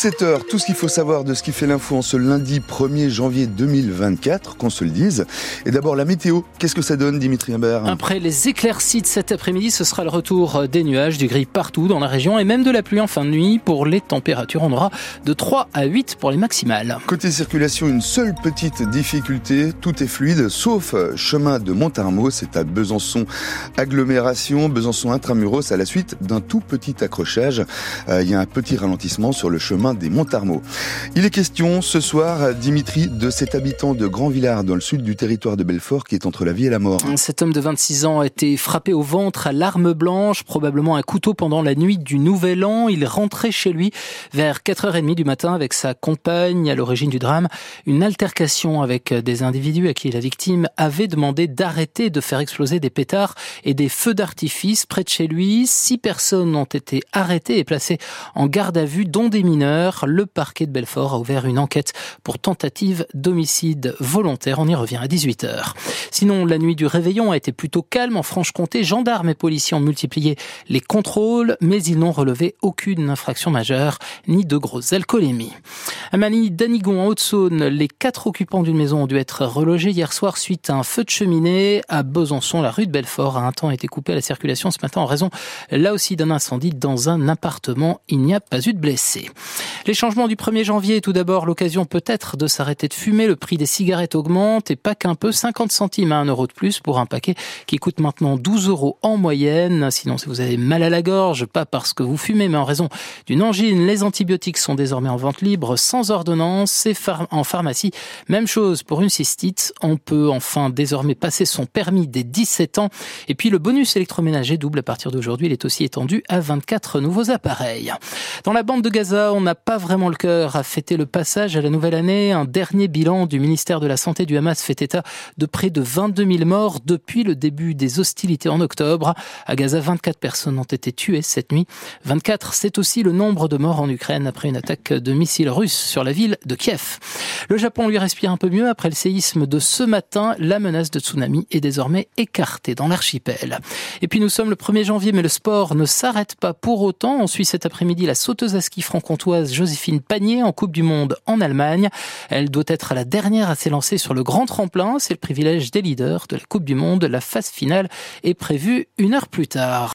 17h, tout ce qu'il faut savoir de ce qui fait l'info en ce lundi 1er janvier 2024, qu'on se le dise. Et d'abord la météo, qu'est-ce que ça donne Dimitri Imbert Après les éclaircies de cet après-midi, ce sera le retour des nuages, du gris partout dans la région et même de la pluie en fin de nuit. Pour les températures, on aura de 3 à 8 pour les maximales. Côté circulation, une seule petite difficulté, tout est fluide, sauf chemin de Montarmos, c'est à Besançon agglomération, Besançon intramuros, à la suite d'un tout petit accrochage. Euh, il y a un petit ralentissement sur le chemin des Montarmos. Il est question ce soir, Dimitri, de cet habitant de Grand Villard, dans le sud du territoire de Belfort, qui est entre la vie et la mort. Cet homme de 26 ans a été frappé au ventre à l'arme blanche, probablement un couteau pendant la nuit du Nouvel An. Il rentrait chez lui vers 4h30 du matin avec sa compagne. À l'origine du drame, une altercation avec des individus à qui la victime avait demandé d'arrêter de faire exploser des pétards et des feux d'artifice près de chez lui. Six personnes ont été arrêtées et placées en garde à vue, dont des mineurs. Le parquet de Belfort a ouvert une enquête pour tentative d'homicide volontaire. On y revient à 18h. Sinon, la nuit du réveillon a été plutôt calme en Franche-Comté. Gendarmes et policiers ont multiplié les contrôles, mais ils n'ont relevé aucune infraction majeure ni de grosses alcoolémies. À Manille, Danigon, en Haute-Saône, les quatre occupants d'une maison ont dû être relogés hier soir suite à un feu de cheminée. À Besançon, la rue de Belfort a un temps été coupée à la circulation ce matin en raison, là aussi, d'un incendie dans un appartement. Il n'y a pas eu de blessés. Les changements du 1er janvier, tout d'abord, l'occasion peut-être de s'arrêter de fumer. Le prix des cigarettes augmente et pas qu'un peu, 50 centimes à 1 euro de plus pour un paquet qui coûte maintenant 12 euros en moyenne. Sinon, si vous avez mal à la gorge, pas parce que vous fumez, mais en raison d'une angine, les antibiotiques sont désormais en vente libre sans ordonnance et en pharmacie. Même chose pour une cystite. On peut enfin désormais passer son permis des 17 ans. Et puis le bonus électroménager double à partir d'aujourd'hui. Il est aussi étendu à 24 nouveaux appareils. Dans la bande de Gaza, on n'a pas vraiment le cœur à fêter le passage à la nouvelle année. Un dernier bilan du ministère de la Santé du Hamas fait état de près de 22 000 morts depuis le début des hostilités en octobre. À Gaza, 24 personnes ont été tuées cette nuit. 24, c'est aussi le nombre de morts en Ukraine après une attaque de missiles russes sur la ville de Kiev. Le Japon lui respire un peu mieux après le séisme de ce matin. La menace de tsunami est désormais écartée dans l'archipel. Et puis nous sommes le 1er janvier, mais le sport ne s'arrête pas pour autant. On suit cet après-midi la sauteuse à ski franc-comtoise Joséphine Panier en Coupe du Monde en Allemagne. Elle doit être la dernière à s'élancer sur le grand tremplin. C'est le privilège des leaders de la Coupe du Monde. La phase finale est prévue une heure plus tard.